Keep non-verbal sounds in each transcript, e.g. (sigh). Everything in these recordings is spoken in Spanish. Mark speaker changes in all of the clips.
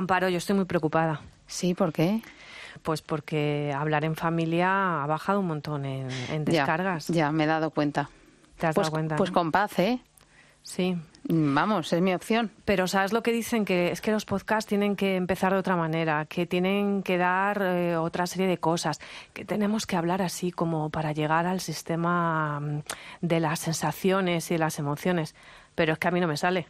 Speaker 1: Amparo, yo estoy muy preocupada.
Speaker 2: Sí, ¿por qué?
Speaker 1: Pues porque hablar en familia ha bajado un montón en, descargas.
Speaker 2: Ya, me he dado cuenta.
Speaker 1: ¿Te has
Speaker 2: pues,
Speaker 1: dado cuenta?
Speaker 2: Pues con paz, ¿eh?
Speaker 1: Sí.
Speaker 2: Vamos, es mi opción.
Speaker 1: Pero ¿sabes lo que dicen? Que es que los podcasts tienen que empezar de otra manera, que tienen que dar eh, otra serie de cosas, que tenemos que hablar así como para llegar al sistema mm, de las sensaciones y de las emociones pero es que a mí no me sale.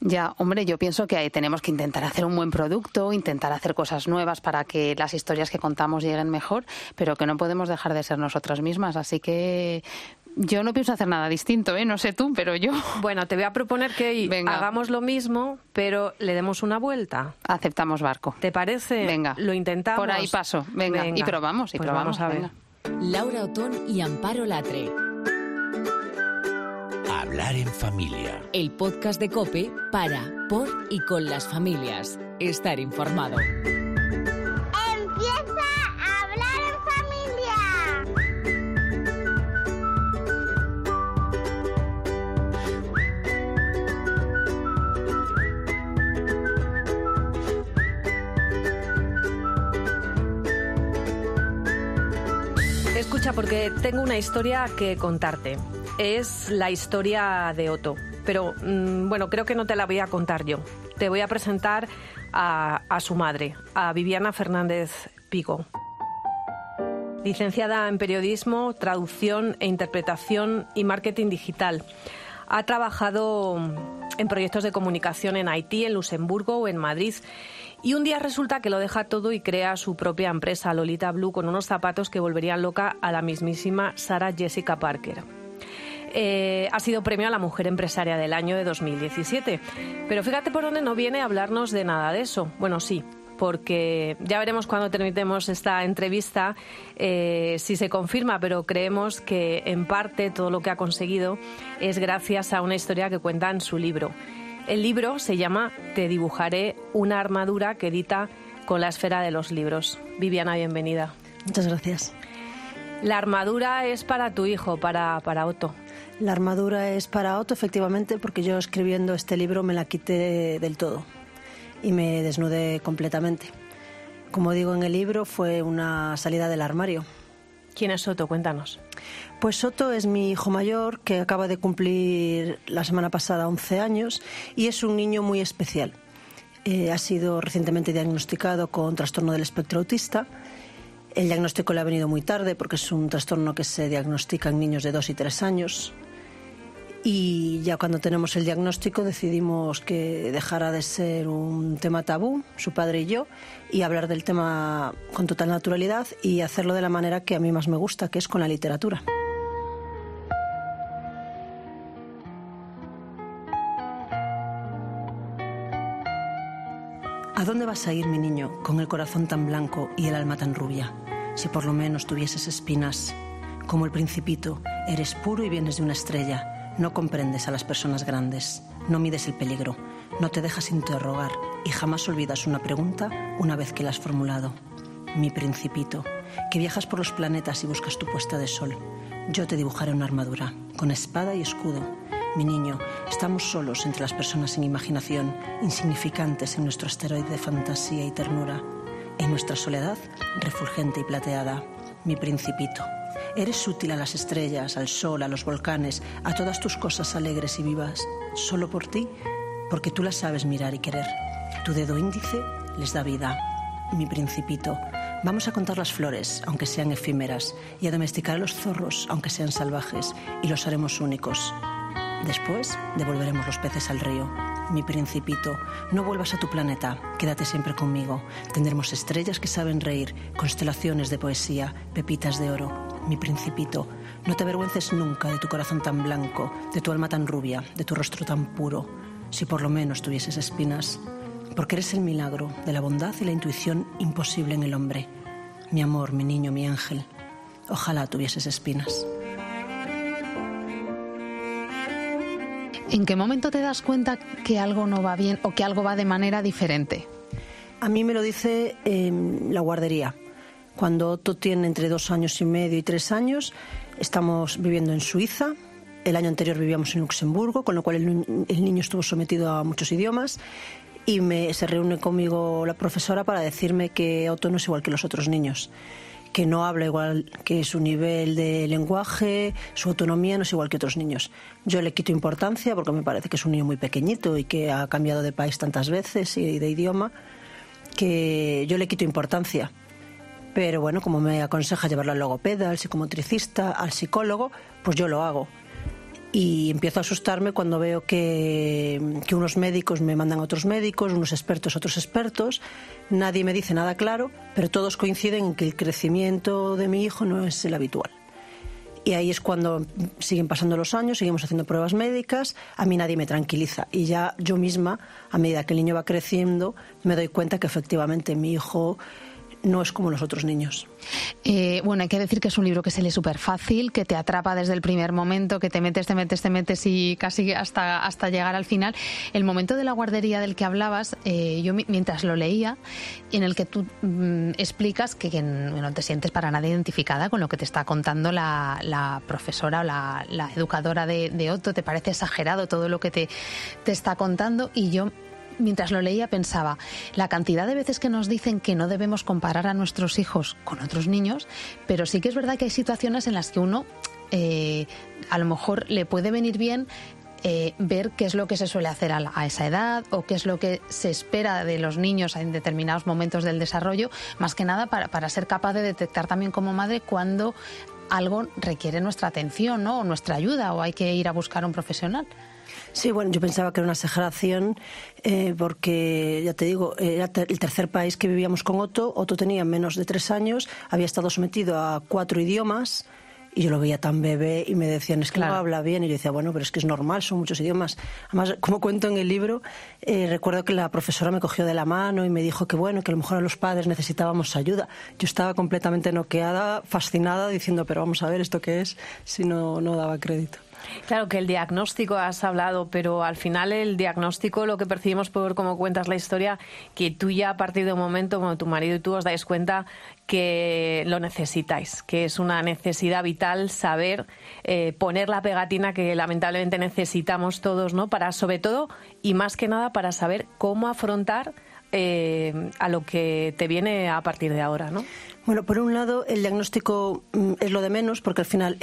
Speaker 2: Ya, hombre, yo pienso que ahí tenemos que intentar hacer un buen producto, intentar hacer cosas nuevas para que las historias que contamos lleguen mejor, pero que no podemos dejar de ser nosotras mismas. Así que yo no pienso hacer nada distinto, ¿eh? No sé tú, pero yo.
Speaker 1: Bueno, te voy a proponer que hagamos lo mismo, pero le demos una vuelta.
Speaker 2: Aceptamos barco.
Speaker 1: ¿Te parece?
Speaker 2: Venga.
Speaker 1: Lo intentamos.
Speaker 2: Por ahí paso. Venga. Y probamos, y
Speaker 1: pues
Speaker 2: probamos.
Speaker 1: Vamos a ver.
Speaker 3: Laura Otón y Amparo Latre.
Speaker 4: Hablar en familia.
Speaker 3: El podcast de Cope para, por y con las familias. Estar informado.
Speaker 5: Empieza a hablar en familia.
Speaker 1: Escucha, porque tengo una historia que contarte. Es la historia de Otto. Pero mm, bueno, creo que no te la voy a contar yo. Te voy a presentar a, su madre, a Viviana Fernández Pico. Licenciada en periodismo, traducción e interpretación y marketing digital. Ha trabajado en proyectos de comunicación en Haití, en Luxemburgo o en Madrid. Y un día resulta que lo deja todo y crea su propia empresa, Lolita Blue, con unos zapatos que volverían loca a la mismísima Sarah Jessica Parker. Eh, ha sido premio a la Mujer Empresaria del año de 2017. Pero fíjate por dónde no viene a hablarnos de nada de eso. Bueno, sí, porque ya veremos cuando terminemos esta entrevista eh, si se confirma, pero creemos que en parte todo lo que ha conseguido es gracias a una historia que cuenta en su libro. El libro se llama Te dibujaré una armadura que edita con la esfera de los libros. Viviana, bienvenida.
Speaker 6: Muchas gracias.
Speaker 1: La armadura es para tu hijo, para, para Otto.
Speaker 6: La armadura es para Otto, efectivamente, porque yo escribiendo este libro me la quité del todo y me desnudé completamente. Como digo en el libro, fue una salida del armario.
Speaker 1: ¿Quién es Otto? Cuéntanos.
Speaker 6: Pues Soto es mi hijo mayor que acaba de cumplir la semana pasada 11 años y es un niño muy especial. Eh, ha sido recientemente diagnosticado con trastorno del espectro autista. El diagnóstico le ha venido muy tarde porque es un trastorno que se diagnostica en niños de 2 y 3 años. Y ya cuando tenemos el diagnóstico decidimos que dejara de ser un tema tabú, su padre y yo, y hablar del tema con total naturalidad y hacerlo de la manera que a mí más me gusta, que es con la literatura. ¿A dónde vas a ir, mi niño, con el corazón tan blanco y el alma tan rubia? Si por lo menos tuvieses espinas. Como el principito, eres puro y vienes de una estrella. No comprendes a las personas grandes, no mides el peligro, no te dejas interrogar y jamás olvidas una pregunta una vez que la has formulado. Mi principito, que viajas por los planetas y buscas tu puesta de sol. Yo te dibujaré una armadura, con espada y escudo. Mi niño, estamos solos entre las personas sin imaginación, insignificantes en nuestro asteroide de fantasía y ternura. En nuestra soledad, refulgente y plateada. Mi principito. Eres útil a las estrellas, al sol, a los volcanes, a todas tus cosas alegres y vivas, solo por ti, porque tú las sabes mirar y querer. Tu dedo índice les da vida. Mi principito. Vamos a contar las flores, aunque sean efímeras, y a domesticar a los zorros, aunque sean salvajes, y los haremos únicos. Después devolveremos los peces al río. Mi principito, no vuelvas a tu planeta, quédate siempre conmigo. Tendremos estrellas que saben reír, constelaciones de poesía, pepitas de oro. Mi principito, no te avergüences nunca de tu corazón tan blanco, de tu alma tan rubia, de tu rostro tan puro. Si por lo menos tuvieses espinas, porque eres el milagro de la bondad y la intuición imposible en el hombre. Mi amor, mi niño, mi ángel. Ojalá tuvieses espinas.
Speaker 2: ¿En qué momento te das cuenta que algo no va bien o que algo va de manera diferente?
Speaker 6: A mí me lo dice en la guardería. Cuando Otto tiene entre dos años y medio y tres años, estamos viviendo en Suiza. El año anterior vivíamos en Luxemburgo, con lo cual el, el niño estuvo sometido a muchos idiomas. y me, se reúne conmigo la profesora para decirme que Otto no es igual que los otros niños que no habla igual que su nivel de lenguaje, su autonomía no es igual que otros niños. Yo le quito importancia porque me parece que es un niño muy pequeñito y que ha cambiado de país tantas veces y de idioma, que yo le quito importancia. Pero bueno, como me aconseja llevarlo al logopeda, al psicomotricista, al psicólogo, pues yo lo hago y empiezo a asustarme cuando veo que, que, unos médicos me mandan a otros médicos, unos expertos a otros expertos, nadie me dice nada claro, pero todos coinciden en que el crecimiento de mi hijo no es el habitual. Y ahí es cuando siguen pasando los años, seguimos haciendo pruebas médicas, a mí nadie me tranquiliza. Y ya yo misma, a medida que el niño va creciendo, me doy cuenta que efectivamente mi hijo no es como los otros niños.
Speaker 2: Eh, bueno, hay que decir que es un libro que se lee súper fácil, que te atrapa desde el primer momento, que te metes, te metes, te metes y casi hasta, hasta llegar al final. El momento de la guardería del que hablabas, eh, yo mientras lo leía, en el que tú mm, explicas que, no te sientes para nada identificada con lo que te está contando la, profesora o la, educadora de, de, Otto, te parece exagerado todo lo que te, te está contando y yo mientras lo leía pensaba, la cantidad de veces que nos dicen que no debemos comparar a nuestros hijos con otros niños, pero sí que es verdad que hay situaciones en las que uno eh, a lo mejor le puede venir bien eh, ver qué es lo que se suele hacer a, esa edad o qué es lo que se espera de los niños en determinados momentos del desarrollo, más que nada para, para ser capaz de detectar también como madre cuando algo requiere nuestra atención ¿no? o nuestra ayuda o hay que ir a buscar a un profesional.
Speaker 6: Sí, bueno, yo pensaba que era una exageración eh, porque, ya te digo, era el tercer país que vivíamos con Otto. Otto tenía menos de tres años, había estado sometido a cuatro idiomas y yo lo veía tan bebé y me decían, es que no habla bien. Y yo decía, bueno, pero es que es normal, son muchos idiomas. Además, como cuento en el libro, eh, recuerdo que la profesora me cogió de la mano y me dijo que bueno, que a lo mejor a los padres necesitábamos ayuda. Yo estaba completamente noqueada, fascinada, diciendo, pero vamos a ver esto qué es, si no, no daba crédito.
Speaker 1: Claro que el diagnóstico has hablado, pero al final el diagnóstico lo que percibimos por cómo cuentas la historia, que tú ya a partir de un momento, cuando tu marido y tú os dais cuenta que lo necesitáis, que es una necesidad vital saber eh, poner la pegatina que lamentablemente necesitamos todos, ¿no? Para sobre todo y más que nada para saber cómo afrontar eh, a lo que te viene a partir de ahora, ¿no?
Speaker 6: Bueno, por un lado, el diagnóstico mm, es lo de menos, porque al final,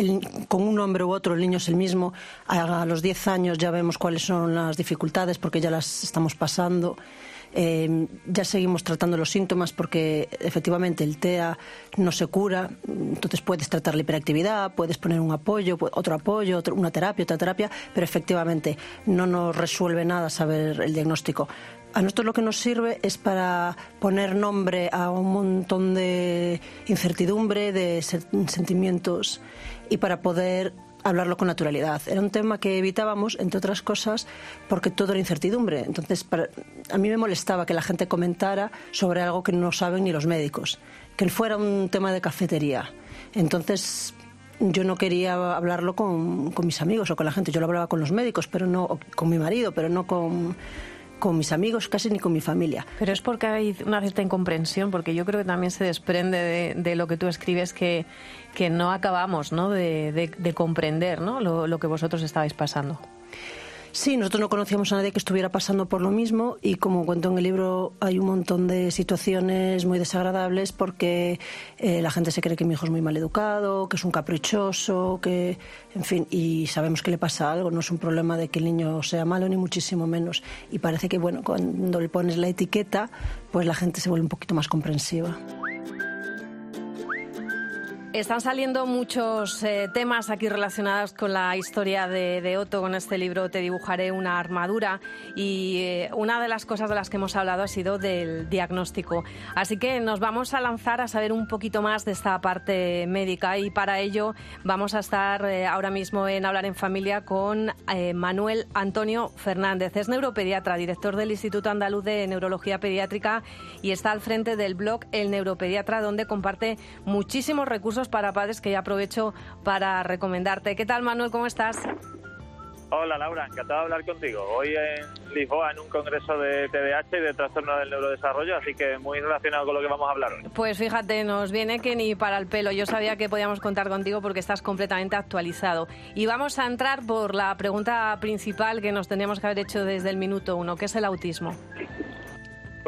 Speaker 6: con un hombre u otro, el niño es el mismo. A, los 10 años ya vemos cuáles son las dificultades, porque ya las estamos pasando. Eh, ya seguimos tratando los síntomas porque efectivamente el TEA no se cura, entonces puedes tratar la hiperactividad, puedes poner un apoyo, otro apoyo, una terapia, otra terapia, pero efectivamente no nos resuelve nada saber el diagnóstico. A nosotros lo que nos sirve es para poner nombre a un montón de incertidumbre, de sentimientos y para poder hablarlo con naturalidad. Era un tema que evitábamos, entre otras cosas, porque todo era incertidumbre. Entonces, a mí me molestaba que la gente comentara sobre algo que no saben ni los médicos, que fuera un tema de cafetería. Entonces, yo no quería hablarlo con, mis amigos o con la gente. Yo lo hablaba con los médicos, pero no con mi marido, pero no con con mis amigos, casi ni con mi familia.
Speaker 1: Pero es porque hay una cierta incomprensión, porque yo creo que también se desprende de, lo que tú escribes que, que no acabamos ¿no? De, de, comprender ¿no? Lo, lo que vosotros estabais pasando.
Speaker 6: Sí, nosotros no conocíamos a nadie que estuviera pasando por lo mismo y como cuento en el libro hay un montón de situaciones muy desagradables porque eh, la gente se cree que mi hijo es muy mal educado, que es un caprichoso, que, en fin, y sabemos que le pasa algo, no es un problema de que el niño sea malo ni muchísimo menos. Y parece que, bueno, cuando le pones la etiqueta, pues la gente se vuelve un poquito más comprensiva.
Speaker 1: Están saliendo muchos eh, temas aquí relacionados con la historia de, Otto. Con este libro te dibujaré una armadura y eh, una de las cosas de las que hemos hablado ha sido del diagnóstico. Así que nos vamos a lanzar a saber un poquito más de esta parte médica y para ello vamos a estar eh, ahora mismo en Hablar en Familia con Manuel Antonio Fernández. Es neuropediatra, director del Instituto Andaluz de Neurología Pediátrica y está al frente del blog El Neuropediatra donde comparte muchísimos recursos para padres que ya aprovecho para recomendarte. ¿Qué tal, Manuel? ¿Cómo estás?
Speaker 7: Hola Laura, encantado de hablar contigo. Hoy en Lisboa en un congreso de TDAH y de trastorno del neurodesarrollo, así que muy relacionado con lo que vamos a hablar hoy.
Speaker 1: Pues fíjate, nos viene que ni para el pelo. Yo sabía que podíamos contar contigo porque estás completamente actualizado. Y vamos a entrar por la pregunta principal que nos tendríamos que haber hecho desde el minuto uno, que es el autismo.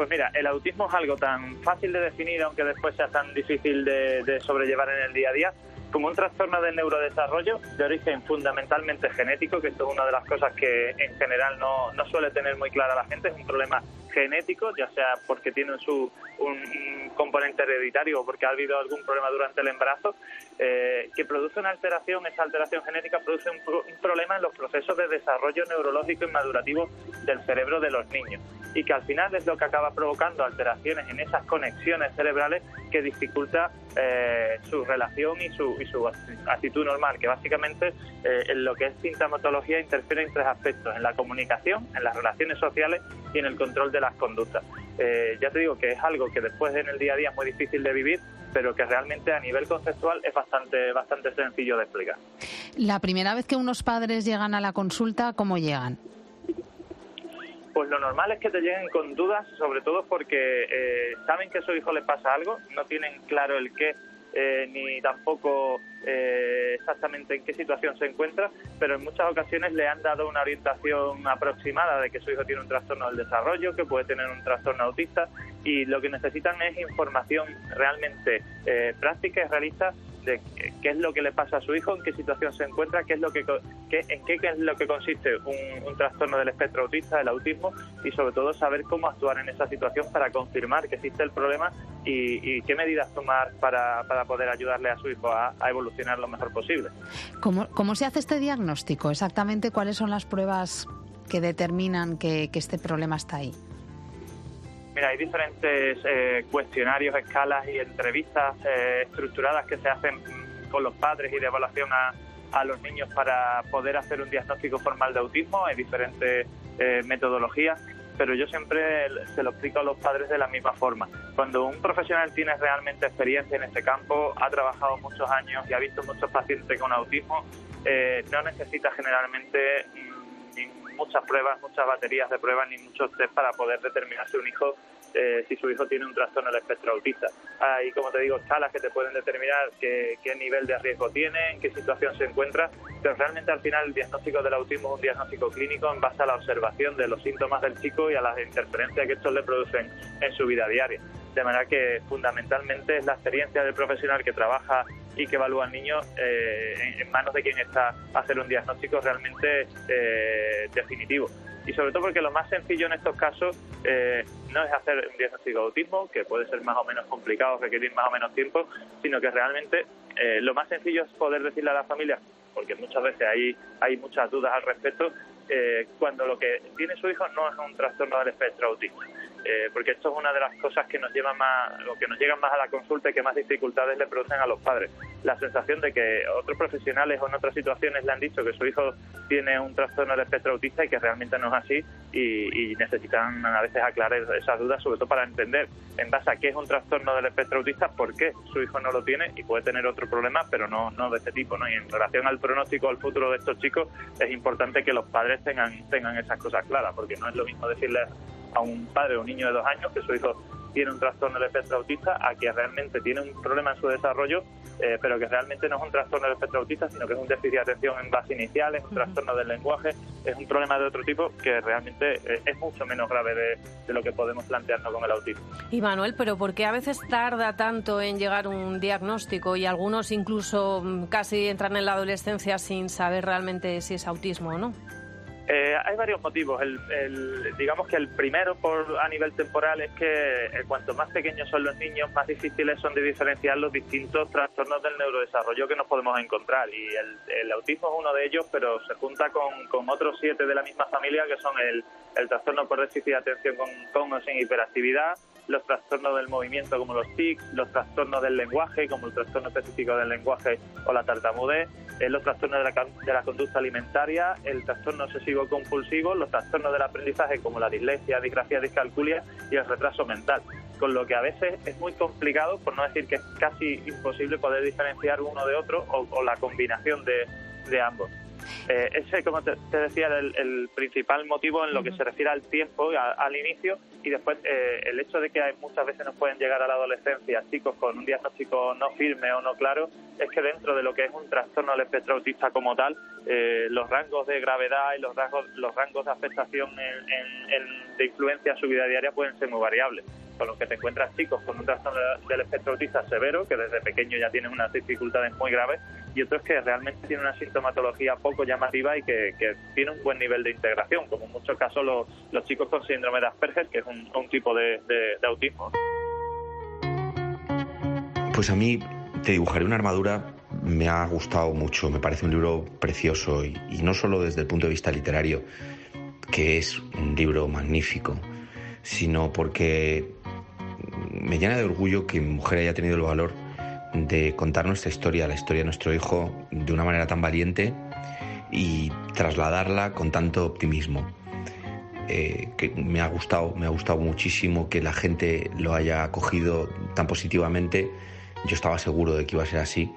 Speaker 7: Pues mira, el autismo es algo tan fácil de definir, aunque después sea tan difícil de, sobrellevar en el día a día, como un trastorno del neurodesarrollo de origen fundamentalmente genético, que esto es una de las cosas que en general no, no suele tener muy clara la gente, es un problema genético, ya sea porque tiene su, un, un componente hereditario o porque ha habido algún problema durante el embarazo, eh, que produce una alteración, esa alteración genética produce un, un problema en los procesos de desarrollo neurológico y madurativo del cerebro de los niños. Y que al final es lo que acaba provocando alteraciones en esas conexiones cerebrales que dificulta eh, su relación y su, y su actitud normal, que básicamente eh, en lo que es sintomatología interfiere en tres aspectos, en la comunicación, en las relaciones sociales y en el control de las conductas. Eh, ya te digo que es algo que después en el día a día es muy difícil de vivir, pero que realmente a nivel conceptual es bastante, bastante sencillo de explicar.
Speaker 2: La primera vez que unos padres llegan a la consulta, ¿cómo llegan?
Speaker 7: Pues lo normal es que te lleguen con dudas, sobre todo porque eh, saben que a su hijo les pasa algo, no tienen claro el qué eh, ni tampoco eh, exactamente en qué situación se encuentra, pero en muchas ocasiones le han dado una orientación aproximada de que su hijo tiene un trastorno del desarrollo, que puede tener un trastorno autista y lo que necesitan es información realmente eh, práctica y realista de qué- es lo que le pasa a su hijo, en qué situación se encuentra, qué es lo que, qué- en qué, es lo que consiste un, trastorno del espectro autista, el autismo, y sobre todo saber cómo actuar en esa situación para confirmar que existe el problema y, y qué medidas tomar para, para poder ayudarle a su hijo a, evolucionar lo mejor posible.
Speaker 2: ¿Cómo, cómo se hace este diagnóstico? Exactamente cuáles son las pruebas que determinan que este problema está ahí.
Speaker 7: Hay diferentes eh, cuestionarios, escalas y entrevistas eh, estructuradas que se hacen con los padres y de evaluación a, a los niños para poder hacer un diagnóstico formal de autismo. Hay diferentes eh, metodologías, pero yo siempre se lo explico a los padres de la misma forma. Cuando un profesional tiene realmente experiencia en este campo, ha trabajado muchos años y ha visto muchos pacientes con autismo, eh, no necesita generalmente mm, muchas pruebas, muchas baterías de pruebas ni muchos test para poder determinar si un hijo eh, si su hijo tiene un trastorno del espectro autista. Hay, como te digo, escalas que te pueden determinar qué, nivel de riesgo tiene, en qué situación se encuentra, pero realmente al final el diagnóstico del autismo es un diagnóstico clínico en base a la observación de los síntomas del chico y a las interferencias que estos le producen en su vida diaria. De manera que fundamentalmente es la experiencia del profesional que trabaja y que evalúa al niño eh, en, en manos de quien está a hacer un diagnóstico realmente eh, definitivo. Y sobre todo porque lo más sencillo en estos casos eh, no es hacer un diagnóstico de autismo, que puede ser más o menos complicado, requerir más o menos tiempo, sino que realmente eh, lo más sencillo es poder decirle a la familia, porque muchas veces hay, hay muchas dudas al respecto, eh, cuando lo que tiene su hijo no es un trastorno del espectro autista. Eh, porque esto es una de las cosas que nos lleva más, lo que nos llegan más a la consulta y que más dificultades le producen a los padres. La sensación de que otros profesionales o en otras situaciones le han dicho que su hijo tiene un trastorno del espectro autista y que realmente no es así y, necesitan a veces aclarar esas dudas, sobre todo para entender en base a qué es un trastorno del espectro autista, por qué su hijo no lo tiene y puede tener otro problema, pero no, no de este tipo. ¿no? Y en relación al pronóstico, al futuro de estos chicos, es importante que los padres tengan, tengan esas cosas claras, porque no es lo mismo decirle a un padre o un niño de dos años que su hijo tiene un trastorno del espectro autista a que realmente tiene un problema en su desarrollo, eh, pero que realmente no es un trastorno del espectro autista, sino que es un déficit de atención en base inicial, es un trastorno del lenguaje, es un problema de otro tipo que realmente eh, es mucho menos grave de, de lo que podemos plantearnos con el autismo.
Speaker 1: Y Manuel, pero ¿por qué a veces tarda tanto en llegar un diagnóstico y algunos incluso mm, casi entran en la adolescencia sin saber realmente si es autismo o no?
Speaker 7: Eh, hay varios motivos. El, el- digamos que el primero, por a nivel temporal, es que eh, cuanto más pequeños son los niños, más difíciles son de diferenciar los distintos trastornos del neurodesarrollo que nos podemos encontrar. Y el, el autismo es uno de ellos, pero se junta con, otros siete de la misma familia, que son el, el trastorno por déficit de atención con o sin hiperactividad, los trastornos del movimiento como los tics, los trastornos del lenguaje como el trastorno específico del lenguaje o la tartamudez, eh, los trastornos de la, de la conducta alimentaria, el trastorno obsesivo compulsivo, los trastornos del aprendizaje como la dislexia, disgrafía, discalculia y el retraso mental. Con lo que a veces es muy complicado, por no decir que es casi imposible poder diferenciar uno de otro o, o la combinación de, de ambos. Eh, ese, como te, te decía, el, el principal motivo en lo que se refiere al tiempo, a- al inicio, y después eh, el hecho de que hay, muchas veces nos pueden llegar a la adolescencia chicos con un diagnóstico no firme o no claro, es que dentro de lo que es un trastorno del espectro autista como tal, eh, los rangos de gravedad y los rangos, los rangos de afectación de influencia en su vida diaria pueden ser muy variables con los que te encuentras chicos con un trastorno del espectro autista severo, que desde pequeño ya tienen unas dificultades muy graves, y otros que realmente tienen una sintomatología poco llamativa y que, que tiene un buen nivel de integración, como en muchos casos los, los chicos con síndrome de Asperger, que es un, tipo de, autismo.
Speaker 8: Pues a mí te dibujaré una armadura me ha gustado mucho, me parece un libro precioso y, no solo desde el punto de vista literario, que es un libro magnífico, sino porque me llena de orgullo que mi mujer haya tenido el valor de contar nuestra historia, la historia de nuestro hijo, de una manera tan valiente y trasladarla con tanto optimismo. Eh, que me ha gustado, me ha gustado muchísimo que la gente lo haya acogido tan positivamente. Yo estaba seguro de que iba a ser así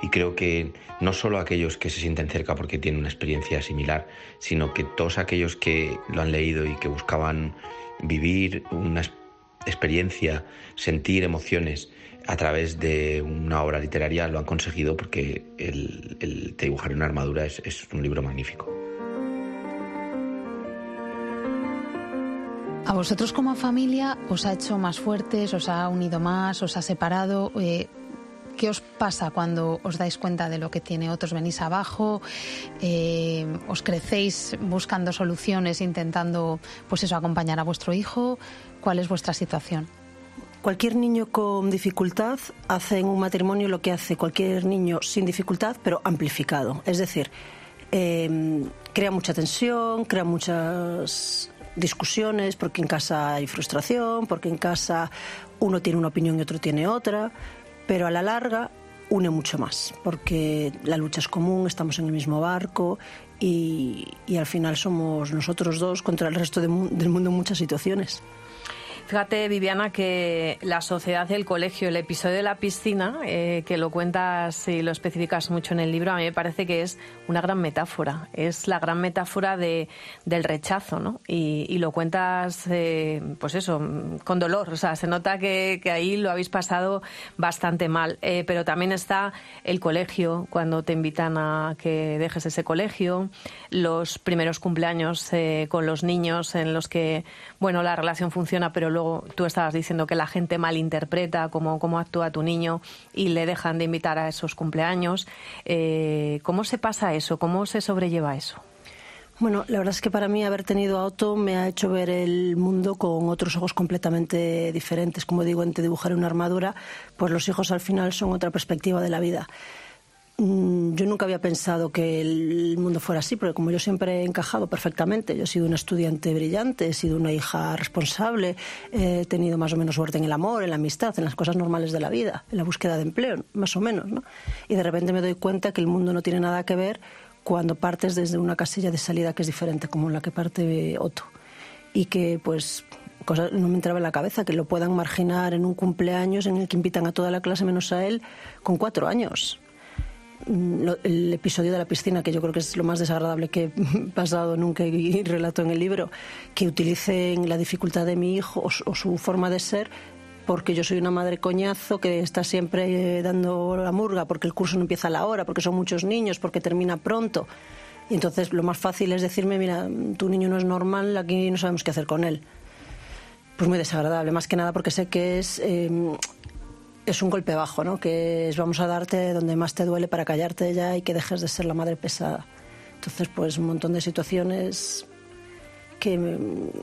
Speaker 8: y creo que no solo aquellos que se sienten cerca porque tienen una experiencia similar, sino que todos aquellos que lo han leído y que buscaban vivir una experiencia, sentir emociones a través de una obra literaria lo han conseguido porque el, el Te dibujar una armadura es, es un libro magnífico.
Speaker 2: ¿A vosotros como familia os ha hecho más fuertes, os ha unido más, os ha separado? Eh, ¿Qué os pasa cuando os dais cuenta de lo que tiene otros? ¿Venís abajo? Eh, ¿Os crecéis buscando soluciones, intentando pues eso, acompañar a vuestro hijo? ¿Cuál es vuestra situación?
Speaker 6: Cualquier niño con dificultad hace en un matrimonio lo que hace cualquier niño sin dificultad, pero amplificado. Es decir, eh, crea mucha tensión, crea muchas discusiones, porque en casa hay frustración, porque en casa uno tiene una opinión y otro tiene otra pero a la larga une mucho más, porque la lucha es común, estamos en el mismo barco y, al final somos nosotros dos contra el resto del mundo en muchas situaciones.
Speaker 1: Fíjate, Viviana, que la sociedad del colegio, el episodio de la piscina, eh, que lo cuentas y lo especificas mucho en el libro, a mí me parece que es una gran metáfora. Es la gran metáfora de, del rechazo, ¿no? Y, lo cuentas, eh, pues eso, con dolor. O sea, se nota que, ahí lo habéis pasado bastante mal. Eh, pero también está el colegio, cuando te invitan a que dejes ese colegio, los primeros cumpleaños con los niños en los que, bueno, la relación funciona, pero luego tú estabas diciendo que la gente malinterpreta cómo, cómo actúa tu niño y le dejan de invitar a esos cumpleaños. Eh, ¿Cómo se pasa eso? ¿Cómo se sobrelleva eso?
Speaker 6: Bueno, la verdad es que para mí haber tenido a Otto me ha hecho ver el mundo con otros ojos completamente diferentes. Como digo, entre dibujar una armadura, pues los hijos al final son otra perspectiva de la vida. Mm, yo nunca había pensado que el mundo fuera así, porque como yo siempre he encajado perfectamente, yo he sido una estudiante brillante, he sido una hija responsable, he tenido más o menos suerte en el amor, en la amistad, en las cosas normales de la vida, en la búsqueda de empleo, más o menos, ¿no? Y de repente me doy cuenta que el mundo no tiene nada que ver cuando partes desde una casilla de salida que es diferente, como la que parte Otto. Y que, pues, no me entraba en la cabeza que lo puedan marginar en un cumpleaños en el que invitan a toda la clase menos a él con cuatro años el episodio de la piscina, que yo creo que es lo más desagradable que he pasado nunca y relato en el libro, que utilicen la dificultad de mi hijo o, su forma de ser porque yo soy una madre coñazo que está siempre eh, dando la murga, porque el curso no empieza a la hora, porque son muchos niños, porque termina pronto. Y entonces lo más fácil es decirme, mira, tu niño no es normal, aquí no sabemos qué hacer con él. Pues muy desagradable, más que nada porque sé que es eh, es un golpe bajo, ¿no? Que vamos a darte donde más te duele para callarte ya y que dejes de ser la madre pesada. Entonces, pues un montón de situaciones que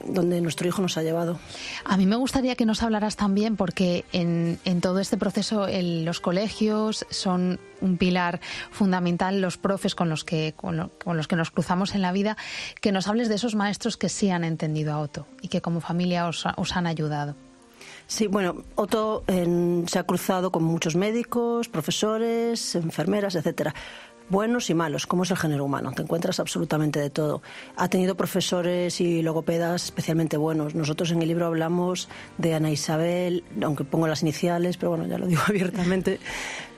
Speaker 6: donde nuestro hijo nos ha llevado.
Speaker 2: A mí me gustaría que nos hablaras también, porque en, todo este proceso los colegios son un pilar fundamental, los profes con los que con, los que nos cruzamos en la vida, que nos hables de esos maestros que sí han entendido a Otto y que como familia os han ayudado.
Speaker 6: Sí, bueno, Otto se ha cruzado con muchos médicos, profesores, enfermeras, etcétera. buenos y malos, como es el género humano. Te encuentras absolutamente de todo. Ha tenido profesores y logopedas especialmente buenos. Nosotros en el libro hablamos de Ana Isabel, aunque pongo las iniciales, pero bueno, ya lo digo (laughs) abiertamente,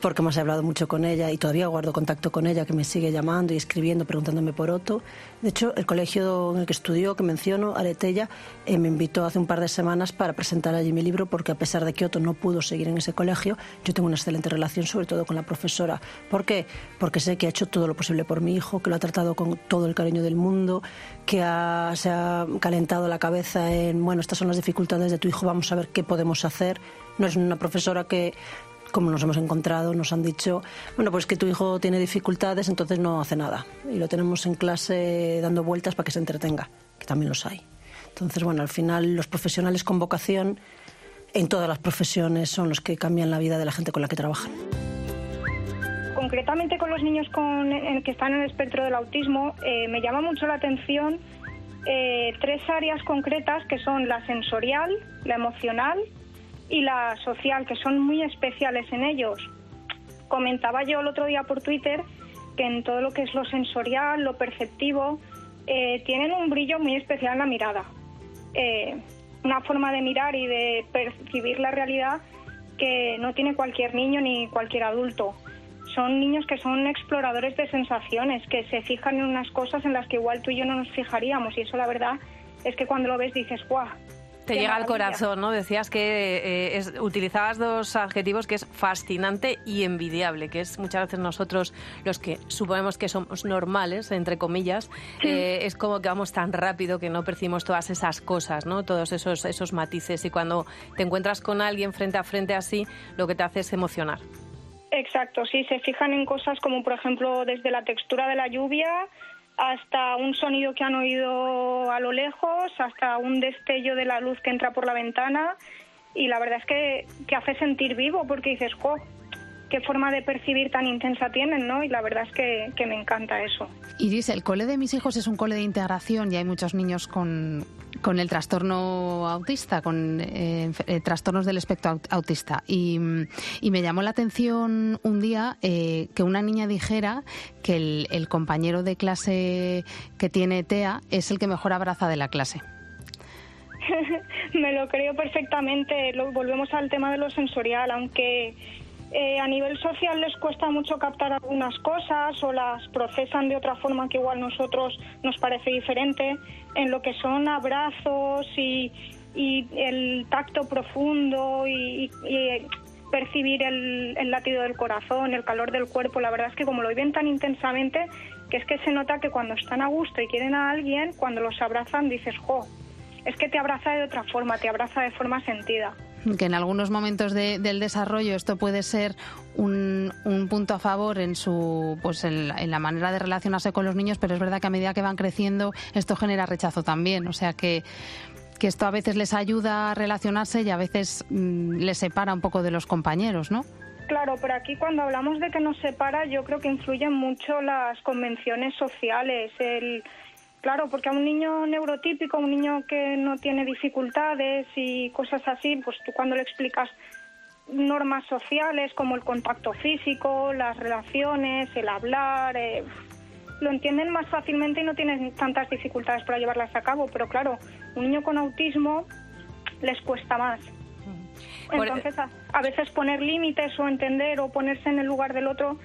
Speaker 6: porque hemos hablado mucho con ella y todavía guardo contacto con ella, que me sigue llamando y escribiendo, preguntándome por Otto. De hecho, el colegio en el que estudió, que menciono, Aretella, eh, me invitó hace un par de semanas para presentar allí mi libro, porque a pesar de que Otto no pudo seguir en ese colegio, yo tengo una excelente relación, sobre todo con la profesora. ¿Por qué? Porque sé que ha hecho todo lo posible por mi hijo, que lo ha tratado con todo el cariño del mundo, que se ha calentado la cabeza en, bueno, estas son las dificultades de tu hijo, vamos a ver qué podemos hacer. No es una profesora que como nos hemos encontrado, nos han dicho, bueno, pues que tu hijo tiene dificultades, entonces no hace nada. Y lo tenemos en clase dando vueltas para que se entretenga, que también los hay. Entonces, bueno, al final los profesionales con vocación en todas las profesiones son los que cambian la vida de la gente con la que trabajan.
Speaker 9: Concretamente con los niños con, que están en el espectro del autismo, eh, me llama mucho la atención eh, tres áreas concretas que son la sensorial, la emocional y la social, que son muy especiales en ellos. Comentaba yo el otro día por Twitter que en todo lo que es lo sensorial, lo perceptivo, eh, tienen un brillo muy especial en la mirada. Eh, una forma de mirar y de percibir la realidad que no tiene cualquier niño ni cualquier adulto. Son niños que son exploradores de sensaciones, que se fijan en unas cosas en las que igual tú y yo no nos fijaríamos. Y eso la verdad es que cuando lo ves dices, ¡guau!
Speaker 1: Te llega al corazón, ¿no? Decías que eh, utilizabas dos adjetivos que es fascinante y envidiable, que es muchas veces nosotros los que suponemos que somos normales, entre comillas, eh, es como que vamos tan rápido que no percibimos todas esas cosas, ¿no? Todos esos, esos matices y cuando te encuentras con alguien frente a frente así, lo que te hace es emocionar.
Speaker 9: Exacto, sí, se fijan en cosas como por ejemplo desde la textura de la lluvia hasta un sonido que han oído a lo lejos, hasta un destello de la luz que entra por la ventana y la verdad es que te hace sentir vivo porque dices, ¡jo! Qué forma de percibir tan intensa tienen, ¿no? Y la verdad es que, que, me encanta eso.
Speaker 2: Iris, el cole de mis hijos es un cole de integración y hay muchos niños con, con el trastorno autista, con eh, eh, trastornos del espectro autista. Y, me llamó la atención un día eh, que una niña dijera que el, el compañero de clase que tiene TEA es el que mejor abraza de la clase. (laughs)
Speaker 9: me lo creo perfectamente. volvemos al tema de lo sensorial, aunque eh, a nivel social les cuesta mucho captar algunas cosas o las procesan de otra forma que igual nosotros nos parece diferente, en lo que son abrazos y, el tacto profundo y, percibir el, el, latido del corazón, el calor del cuerpo. La verdad es que como lo viven tan intensamente, que es que se nota que cuando están a gusto y quieren a alguien, cuando los abrazan dices, jo, es que te abraza de otra forma, te abraza de forma sentida
Speaker 2: que en algunos momentos del desarrollo esto puede ser un, punto a favor en su pues en, la manera de relacionarse con los niños, pero es verdad que a medida que van creciendo esto genera rechazo también, o sea que que esto a veces les ayuda a relacionarse y a veces mm, les separa un poco de los compañeros, ¿no?
Speaker 9: Claro, pero aquí cuando hablamos de que nos separa, yo creo que influyen mucho las convenciones sociales, el, Claro, porque a un niño neurotípico, un niño que no tiene dificultades y cosas así, pues tú cuando le explicas normas sociales como el contacto físico, las relaciones, el hablar, eh, lo entienden más fácilmente y no tienen tantas dificultades para llevarlas a cabo. Pero claro, un niño con autismo les cuesta más. Entonces, a veces poner límites o entender o ponerse en el lugar del otro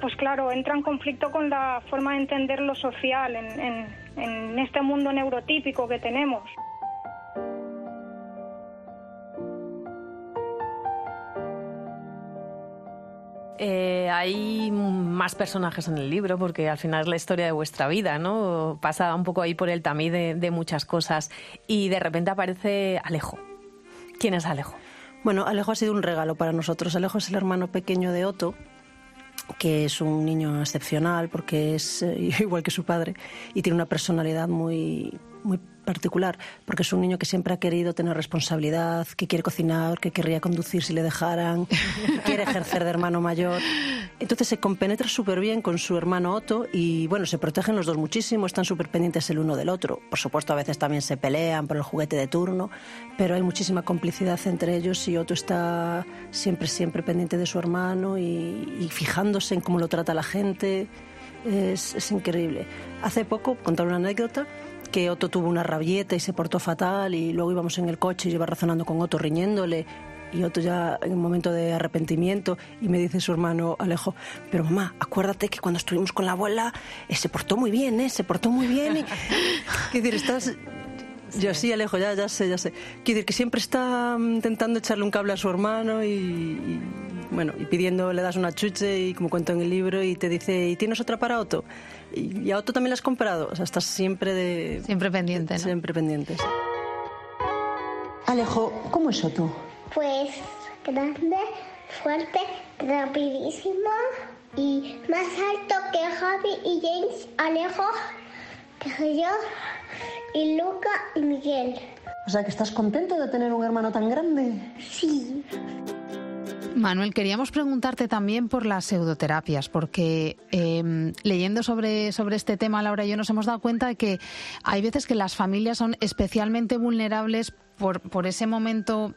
Speaker 9: pues claro, entra en conflicto con la forma de entender lo social en, en, este mundo neurotípico que tenemos.
Speaker 1: Eh, hay más personajes en el libro porque al final es la historia de vuestra vida, ¿no? Pasa un poco ahí por el tamiz de, de muchas cosas y de repente aparece Alejo. ¿Quién es Alejo?
Speaker 6: Bueno, Alejo ha sido un regalo para nosotros. Alejo es el hermano pequeño de Otto, que es un niño excepcional porque es eh, (laughs) igual que su padre y tiene una personalidad muy, muy particular, porque es un niño que siempre ha querido tener responsabilidad, que quiere cocinar, que querría conducir si le dejaran, que (laughs) quiere ejercer de hermano mayor. Entonces se compenetra súper bien con su hermano Otto y bueno, se protegen los dos muchísimo, están súper pendientes el uno del otro. Por supuesto, a veces también se pelean por el juguete de turno, pero hay muchísima complicidad entre ellos y Otto está siempre, siempre pendiente de su hermano y, y fijándose en cómo lo trata la gente. Es, es increíble. Hace poco, contar una anécdota, que Otto tuvo una rabieta y se portó fatal y luego íbamos en el coche y iba razonando con Otto riñéndole y Otto ya en un momento de arrepentimiento y me dice su hermano Alejo, pero mamá, acuérdate que cuando estuvimos con la abuela eh, se portó muy bien, ¿eh? Se portó muy bien. Y... (laughs) Quiero decir, estás... Yo sí, Alejo, ya, ya sé, ya sé. Quiero decir que siempre está mm, intentando echarle un cable a su hermano y, y, bueno, y pidiendo, le das una chuche y como cuento en el libro y te dice, ¿y tienes otra para Otto? Y, y a Otto también la has comprado. O sea, estás siempre de...
Speaker 2: Siempre pendiente, ¿no?
Speaker 6: Siempre pendientes. Alejo, ¿cómo es Otto?
Speaker 5: Pues grande, fuerte, rapidísimo y más alto que Javi y James, Alejo, que yo, y Luca y Miguel.
Speaker 6: O sea, que estás contento de tener un hermano tan grande.
Speaker 5: Sí.
Speaker 2: Manuel, queríamos preguntarte también por las pseudoterapias, porque eh, leyendo sobre, sobre este tema, Laura y yo nos hemos dado cuenta de que hay veces que las familias son especialmente vulnerables por, por ese momento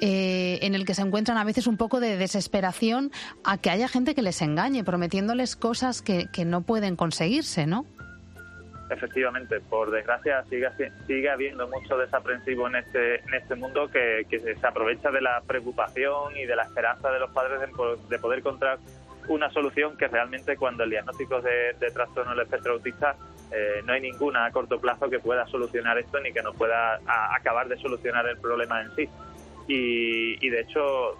Speaker 2: eh, en el que se encuentran a veces un poco de desesperación a que haya gente que les engañe, prometiéndoles cosas que, que no pueden conseguirse, ¿no?
Speaker 7: Efectivamente, por desgracia sigue, sigue habiendo mucho desaprensivo en este, en este mundo que, que se aprovecha de la preocupación y de la esperanza de los padres de, de poder encontrar una solución que realmente cuando el diagnóstico de, de trastorno del espectro autista eh, no hay ninguna a corto plazo que pueda solucionar esto ni que nos pueda acabar de solucionar el problema en sí. Y, y de hecho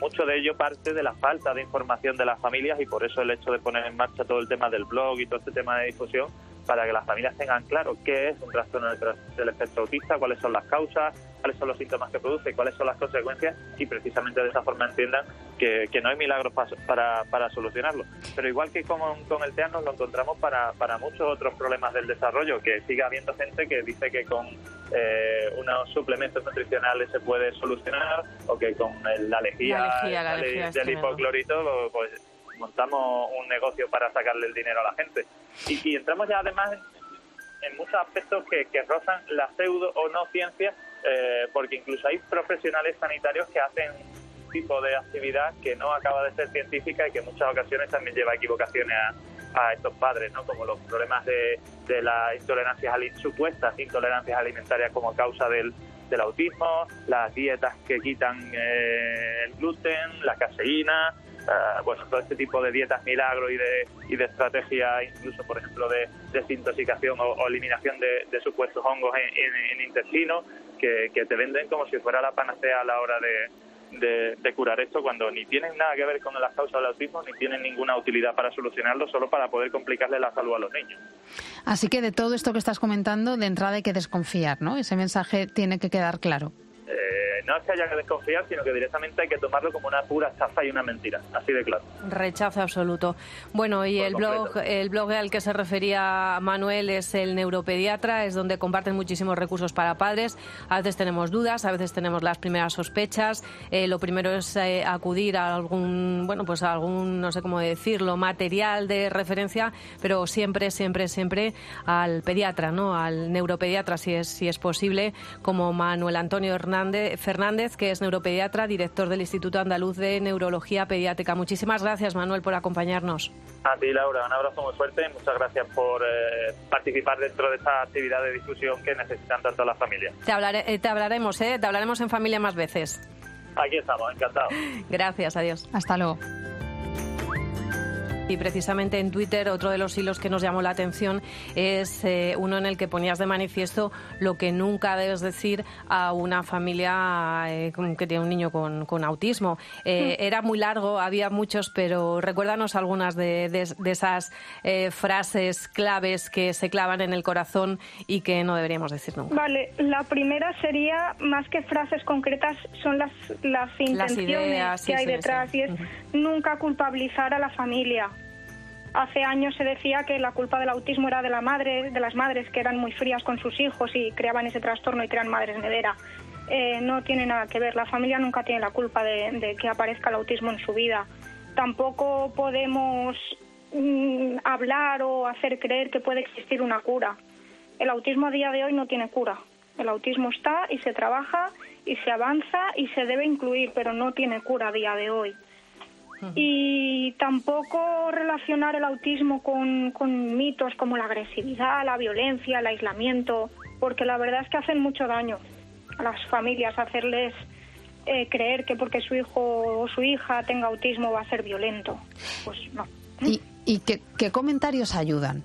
Speaker 7: mucho de ello parte de la falta de información de las familias y por eso el hecho de poner en marcha todo el tema del blog y todo este tema de difusión para que las familias tengan claro qué es un trastorno del espectro autista, cuáles son las causas, cuáles son los síntomas que produce cuáles son las consecuencias y precisamente de esa forma entiendan que, que no hay milagros para, para, solucionarlo. Pero igual que con, con el TEA nos lo encontramos para, para muchos otros problemas del desarrollo, que sigue habiendo gente que dice que con eh, unos suplementos nutricionales se puede solucionar o que con la lejía,
Speaker 1: La lejía, la
Speaker 7: del-
Speaker 1: lejía es
Speaker 7: del
Speaker 1: tremendo.
Speaker 7: hipoclorito pues montamos un negocio para sacarle el dinero a la gente. Y, entramos ya además en, muchos aspectos que, que rozan la pseudo o no ciencia, eh, porque incluso hay profesionales sanitarios que hacen tipo de actividad que no acaba de ser científica y que en muchas ocasiones también lleva equivocaciones a, a estos padres, ¿no? como los problemas de, de las intolerancias, supuestas intolerancias alimentarias como causa del, del autismo, las dietas que quitan eh, el gluten, la caseína, eh, bueno, todo este tipo de dietas milagro y de, y de estrategia, incluso, por ejemplo, de desintoxicación o, eliminación de, supuestos hongos en, intestino, que, que te venden como si fuera la panacea a la hora de, de- de curar esto, cuando ni tienen nada que ver con las causas del autismo, ni tienen ninguna utilidad para solucionarlo, solo para poder complicarle la salud a los niños.
Speaker 2: Así que de todo esto que estás comentando, de entrada hay que desconfiar, ¿no? Ese mensaje tiene que quedar claro.
Speaker 7: No es que haya que desconfiar, sino que directamente hay que tomarlo como una pura estafa y una mentira, así de claro.
Speaker 1: Rechazo absoluto. Bueno, y
Speaker 7: Por
Speaker 1: el blog, el blog al que se refería Manuel es el Neuropediatra, es donde comparten muchísimos recursos para padres. A veces tenemos dudas, a veces tenemos las primeras sospechas. Eh, lo primero es eh, acudir a algún, bueno, pues a algún, no sé cómo decirlo, material de referencia, pero siempre, siempre, siempre al pediatra, ¿no? Al neuropediatra, si es, si es posible, como Manuel Antonio Hernández, Fernández, que es neuropediatra, director del Instituto Andaluz de Neurología Pediátrica. Muchísimas gracias, Manuel, por acompañarnos.
Speaker 7: A ti, Laura, un abrazo muy fuerte y muchas gracias por eh, participar dentro de esta actividad de difusión que necesitan tanto las familias.
Speaker 1: Te, hablaré- eh, te hablaremos, ¿eh? Te hablaremos en familia más veces.
Speaker 7: Aquí estamos, encantados. (laughs)
Speaker 1: Gracias, adiós.
Speaker 2: Hasta luego.
Speaker 1: Y precisamente en Twitter otro de los hilos que nos llamó la atención es eh, uno en el que ponías de manifiesto lo que nunca debes decir a una familia eh, que tiene un niño con, con autismo. Eh, Era muy largo, había muchos, pero recuérdanos algunas de, de- de esas frases claves que se clavan en el corazón y que no deberíamos decir nunca.
Speaker 9: Vale, la primera sería, más que frases concretas, son las, las intenciones
Speaker 1: ideas, sí,
Speaker 9: que hay
Speaker 1: sí,
Speaker 9: detrás
Speaker 1: sí.
Speaker 9: y es nunca culpabilizar a la familia. Hace años se decía que la culpa del autismo era de la madre, de las madres que eran muy frías con sus hijos y creaban ese trastorno y crean madres nevera. Eh, no tiene nada que ver. La familia nunca tiene la culpa de, que aparezca el autismo en su vida. Tampoco podemos mm, hablar o hacer creer que puede existir una cura. El autismo a día de hoy no tiene cura. El autismo está y se trabaja y se avanza y se debe incluir, pero no tiene cura a día de hoy. Y tampoco relacionar el autismo con, con mitos como la agresividad, la violencia, el aislamiento, porque la verdad es que hacen mucho daño a las familias, hacerles eh, creer que porque su hijo o su hija tenga autismo va a ser violento. Pues no.
Speaker 2: ¿Y, y qué, qué comentarios ayudan?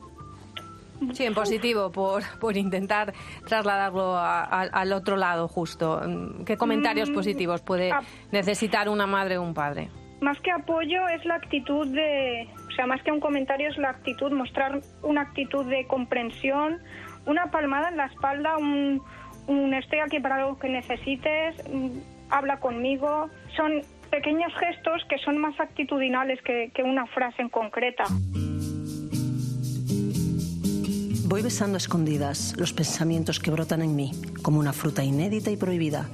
Speaker 1: Sí, en positivo, por, por intentar trasladarlo al otro lado justo. ¿Qué comentarios mm, positivos puede necesitar una madre o un padre?
Speaker 9: Más que apoyo es la actitud de, o sea, más que un comentario es la actitud, mostrar una actitud de comprensión, una palmada en la espalda, un, un estoy aquí para algo que necesites, habla conmigo. Son pequeños gestos que son más actitudinales que, que una frase en concreta.
Speaker 6: Voy besando escondidas los pensamientos que brotan en mí, como una fruta inédita y prohibida,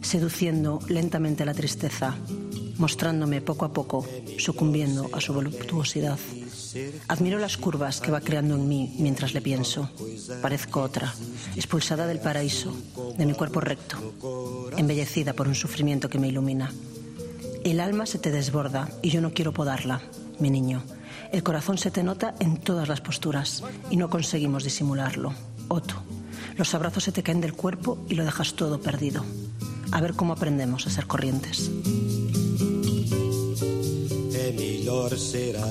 Speaker 6: seduciendo lentamente la tristeza, mostrándome poco a poco, sucumbiendo a su voluptuosidad. Admiro las curvas que va creando en mí mientras le pienso. Parezco otra, expulsada del paraíso, de mi cuerpo recto, embellecida por un sufrimiento que me ilumina. El alma se te desborda y yo no quiero podarla, mi niño. El corazón se te nota en todas las posturas y no conseguimos disimularlo. Otto, los abrazos se te caen del cuerpo y lo dejas todo perdido. A ver cómo aprendemos a ser corrientes.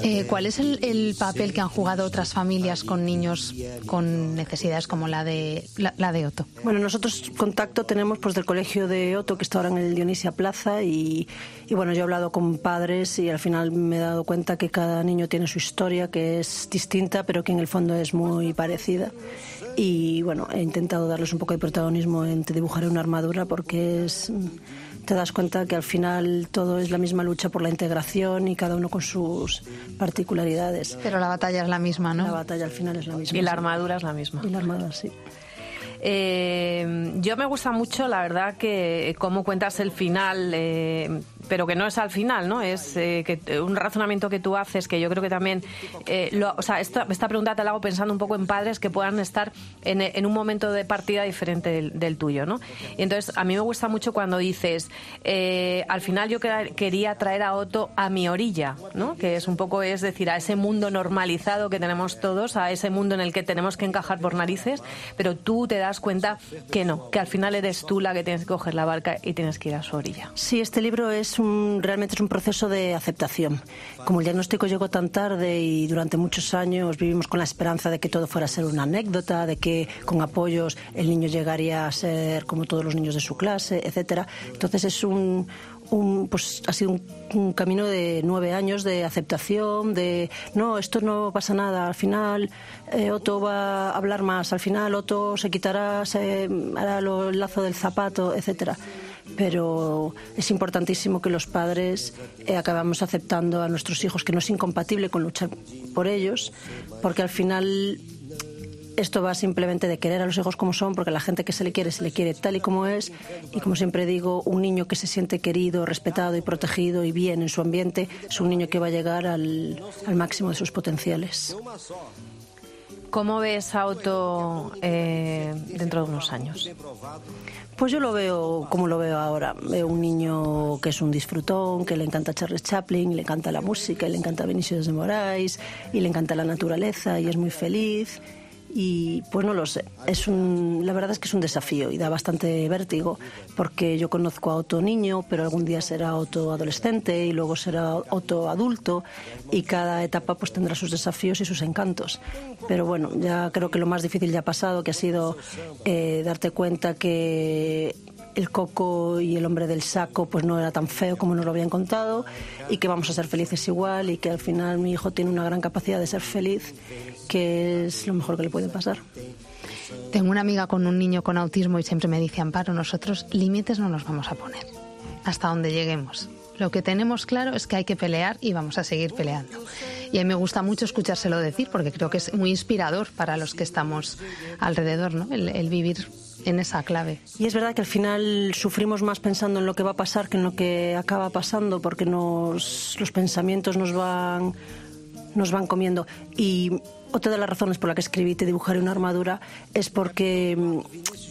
Speaker 2: Eh, ¿Cuál es el, papel que han jugado otras familias con niños con necesidades como la de la, de Otto?
Speaker 6: Bueno, nosotros contacto tenemos pues del colegio de Otto que está ahora en el Dionisia Plaza y, y bueno, yo he hablado con padres y al final me he dado cuenta que cada niño tiene su historia que es distinta pero que en el fondo es muy parecida y bueno, he intentado darles un poco de protagonismo en Te dibujaré una armadura porque es te das cuenta que al final todo es la misma lucha por la integración y cada uno con sus particularidades.
Speaker 2: Pero la batalla es la misma, ¿no?
Speaker 6: La batalla al final es la misma.
Speaker 1: Y la armadura es la misma.
Speaker 6: Y la armadura, sí.
Speaker 1: Eh, yo me gusta mucho, la verdad, que cómo cuentas el final, eh, pero que no es al final, ¿no? Es eh, que un razonamiento que tú haces, que yo creo que también, lo, o sea, esta, esta, pregunta te la hago pensando un poco en padres que puedan estar en, un momento de partida diferente del, tuyo, ¿no? Y entonces, a mí me gusta mucho cuando dices, al final yo quería traer a Otto a mi orilla, ¿no? Que es un poco, es decir, a ese mundo normalizado que tenemos todos, a ese mundo en el que tenemos que encajar por narices, pero tú te das cuenta que no, que al final eres tú la que tienes que coger la barca y tienes que ir a su orilla.
Speaker 6: Sí, este libro es un, realmente es un proceso de aceptación. Como el diagnóstico llegó tan tarde y durante muchos años vivimos con la esperanza de que todo fuera a ser una anécdota, de que con apoyos el niño llegaría a ser como todos los niños de su clase, etcétera. Entonces es un, un, pues ha sido un, camino de nueve años de aceptación, de no, esto no pasa nada, al final eh, Otto va a hablar más, al final Otto se quitará, se hará el lazo del zapato, etcétera. Pero es importantísimo que los padres eh, acabamos aceptando a nuestros hijos, que no es incompatible con luchar por ellos, porque al final esto va simplemente de querer a los hijos como son, porque la gente que se le quiere se le quiere tal y como es. Y como siempre digo, un niño que se siente querido, respetado y protegido y bien en su ambiente es un niño que va a llegar al, máximo de sus potenciales.
Speaker 1: ¿Cómo ves a Otto eh, dentro de unos años?
Speaker 6: Pues yo lo veo como lo veo ahora. Veo un niño que es un disfrutón, que le encanta Charles Chaplin, le encanta la música, le encanta Vinicius de Moraes, y le encanta la naturaleza, y es muy feliz y pues no lo sé. Es un, la verdad es que es un desafío y da bastante vértigo porque yo conozco a Otto niño, pero algún día será Otto adolescente y luego será Otto adulto y cada etapa pues tendrá sus desafíos y sus encantos. Pero bueno, ya creo que lo más difícil ya ha pasado, que ha sido eh, darte cuenta que el coco y el hombre del saco pues no era tan feo como nos lo habían contado y que vamos a ser felices igual y que al final mi hijo tiene una gran capacidad de ser feliz que es lo mejor que le puede pasar.
Speaker 2: Tengo una amiga con un niño con autismo y siempre me dice, Amparo, nosotros límites no nos vamos a poner hasta donde lleguemos. Lo que tenemos claro es que hay que pelear y vamos a seguir peleando. Y a mí me gusta mucho escuchárselo decir porque creo que es muy inspirador para los que estamos alrededor, ¿no? el, vivir en esa clave.
Speaker 6: Y es verdad que al final sufrimos más pensando en lo que va a pasar que en lo que acaba pasando, porque nos, los pensamientos nos van, nos van comiendo. Y otra de las razones por la que escribí Te dibujaré una armadura es porque mm,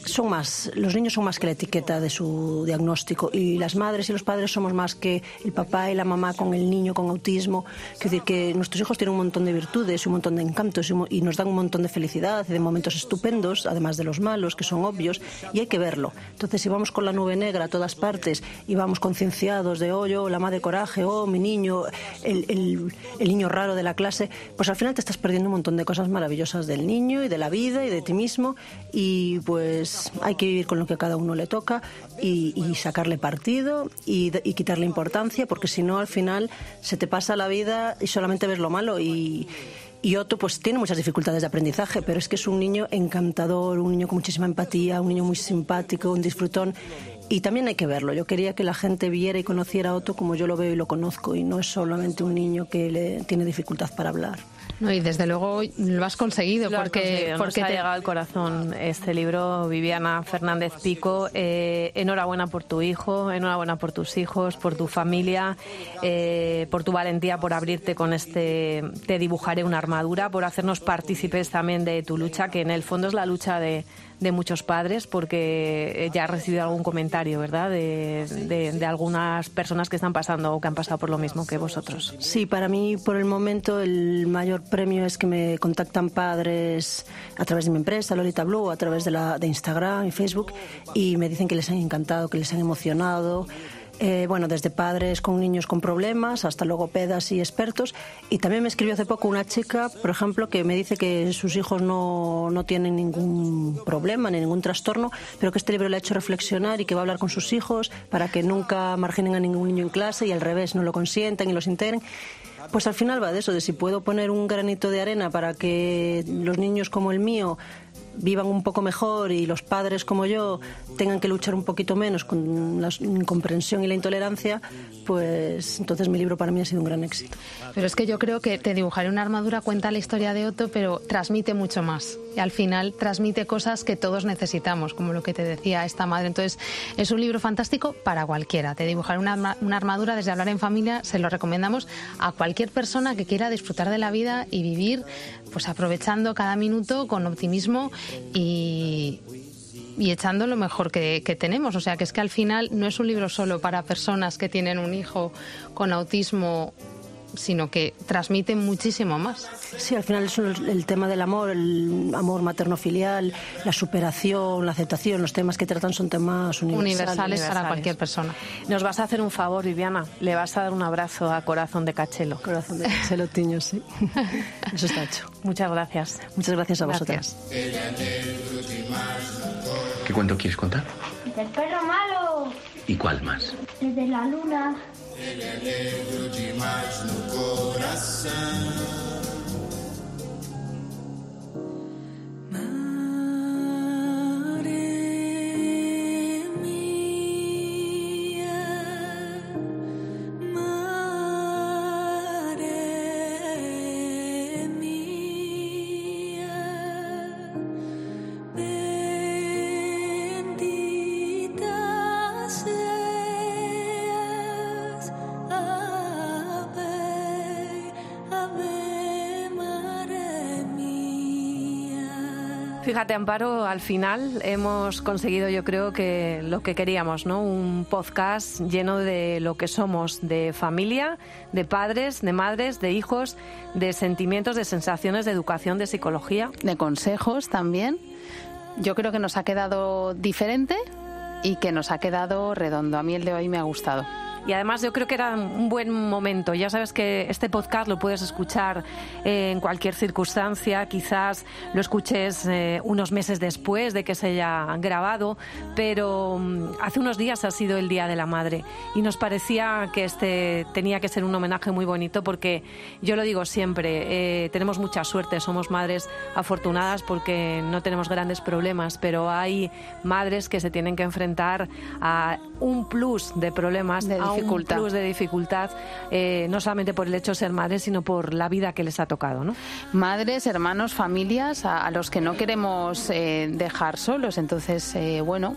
Speaker 6: son más, los niños son más que la etiqueta de su diagnóstico y las madres y los padres somos más que el papá y la mamá con el niño con autismo. Es decir, que nuestros hijos tienen un montón de virtudes un montón de encantos y nos dan un montón de felicidad y de momentos estupendos, además de los malos, que son obvios, y hay que verlo. Entonces, si vamos con la nube negra a todas partes y vamos concienciados de, oh, yo, la madre coraje, oh, mi niño, el, el, el niño raro de la clase, pues al final te estás perdiendo un montón de cosas maravillosas del niño y de la vida y de ti mismo y pues hay que vivir con lo que a cada uno le toca y, sacarle partido y, quitarle importancia porque si no al final se te pasa la vida y solamente ves lo malo y y Otto pues tiene muchas dificultades de aprendizaje, pero es que es un niño encantador, un niño con muchísima empatía, un niño muy simpático, un disfrutón. Y también hay que verlo. Yo quería que la gente viera y conociera a Otto como yo lo veo y lo conozco, y no es solamente un niño que le tiene dificultad para hablar.
Speaker 2: No, y desde luego lo has conseguido porque,
Speaker 1: porque te ha llegado al corazón este libro, Viviana Fernández Pico. Eh, enhorabuena por tu hijo, enhorabuena por tus hijos, por tu familia, eh, por tu valentía por abrirte con este Te dibujaré una armadura, por hacernos partícipes también de tu lucha, que en el fondo es la lucha de de muchos padres porque ya he recibido algún comentario, ¿verdad? De, de, algunas personas que están pasando o que han pasado por lo mismo que vosotros.
Speaker 6: Sí, para mí por el momento el mayor premio es que me contactan padres a través de mi empresa, Lolita Blue, a través de, la, de Instagram y Facebook y me dicen que les han encantado, que les han emocionado. Eh, bueno, desde padres con niños con problemas hasta logopedas y expertos. Y también me escribió hace poco una chica, por ejemplo, que me dice que sus hijos no, no tienen ningún problema ni ningún trastorno, pero que este libro le ha hecho reflexionar y que va a hablar con sus hijos para que nunca marginen a ningún niño en clase y al revés no lo consientan y los integren. Pues al final va de eso, de si puedo poner un granito de arena para que los niños como el mío vivan un poco mejor y los padres como yo tengan que luchar un poquito menos con la incomprensión y la intolerancia, pues entonces mi libro para mí ha sido un gran éxito.
Speaker 2: Pero es que yo creo que Te dibujaré una armadura cuenta la historia de Otto, pero transmite mucho más. Y al final transmite cosas que todos necesitamos, como lo que te decía esta madre. Entonces es un libro fantástico para cualquiera. Te dibujaré una, una armadura desde hablar en familia, se lo recomendamos a cualquier persona que quiera disfrutar de la vida y vivir pues aprovechando cada minuto con optimismo y, echando lo mejor que, que, tenemos. O sea, que es que al final no es un libro solo para personas que tienen un hijo con autismo sino que transmiten muchísimo más.
Speaker 6: Sí, al final es el tema del amor, el amor materno-filial, la superación, la aceptación, los temas que tratan son temas universales.
Speaker 2: para cualquier persona.
Speaker 1: Nos vas a hacer un favor, Viviana, le vas a dar un abrazo a Corazón de Cachelo.
Speaker 6: Corazón de Cachelo, (laughs) Tiño, sí. Eso está hecho.
Speaker 1: Muchas gracias.
Speaker 6: Muchas gracias a vosotras.
Speaker 8: ¿Qué cuento quieres contar?
Speaker 5: El perro malo.
Speaker 8: ¿Y cuál más?
Speaker 5: El de la luna.
Speaker 10: Ele é negro demais no coração.
Speaker 1: Fíjate, Amparo, al final hemos conseguido, yo creo que lo que queríamos, ¿no? Un podcast lleno de lo que somos, de familia, de padres, de madres, de hijos, de sentimientos, de sensaciones, de educación, de psicología.
Speaker 2: De consejos también. Yo creo que nos ha quedado diferente y que nos ha quedado redondo. A mí el de hoy me ha gustado.
Speaker 1: Y además yo creo que era un buen momento. Ya sabes que este podcast lo puedes escuchar eh, en cualquier circunstancia. Quizás lo escuches eh, unos meses después de que se haya grabado, pero mm, hace unos días ha sido el Día de la Madre y nos parecía que este tenía que ser un homenaje muy bonito porque yo lo digo siempre, eh, tenemos mucha suerte, somos madres afortunadas porque no tenemos grandes problemas, pero hay madres que se tienen que enfrentar a un plus de problemas,
Speaker 2: De
Speaker 1: a un
Speaker 2: dificultad.
Speaker 1: plus de dificultad, eh, no solamente por el hecho de ser madres, sino por la vida que les ha tocado, ¿no?
Speaker 2: Madres, hermanos, familias a, a los que no queremos eh, dejar solos. Entonces, eh, bueno,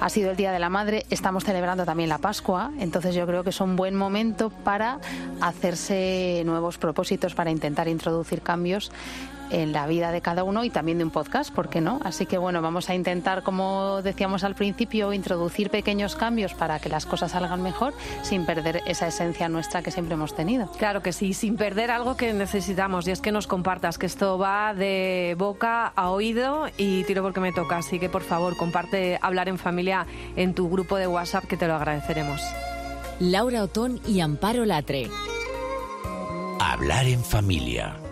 Speaker 2: ha sido el Día de la Madre, estamos celebrando también la Pascua, entonces yo creo que es un buen momento para hacerse nuevos propósitos, para intentar introducir cambios en la vida de cada uno y también de un podcast, ¿por qué no? Así que bueno, vamos a intentar, como decíamos al principio, introducir pequeños cambios para que las cosas salgan mejor sin perder esa esencia nuestra que siempre hemos tenido.
Speaker 1: Claro que sí, sin perder algo que necesitamos y es que nos compartas, que esto va de boca a oído y tiro porque me toca. Así que por favor, comparte hablar en familia en tu grupo de WhatsApp que te lo agradeceremos.
Speaker 3: Laura Otón y Amparo Latre.
Speaker 4: Hablar en familia.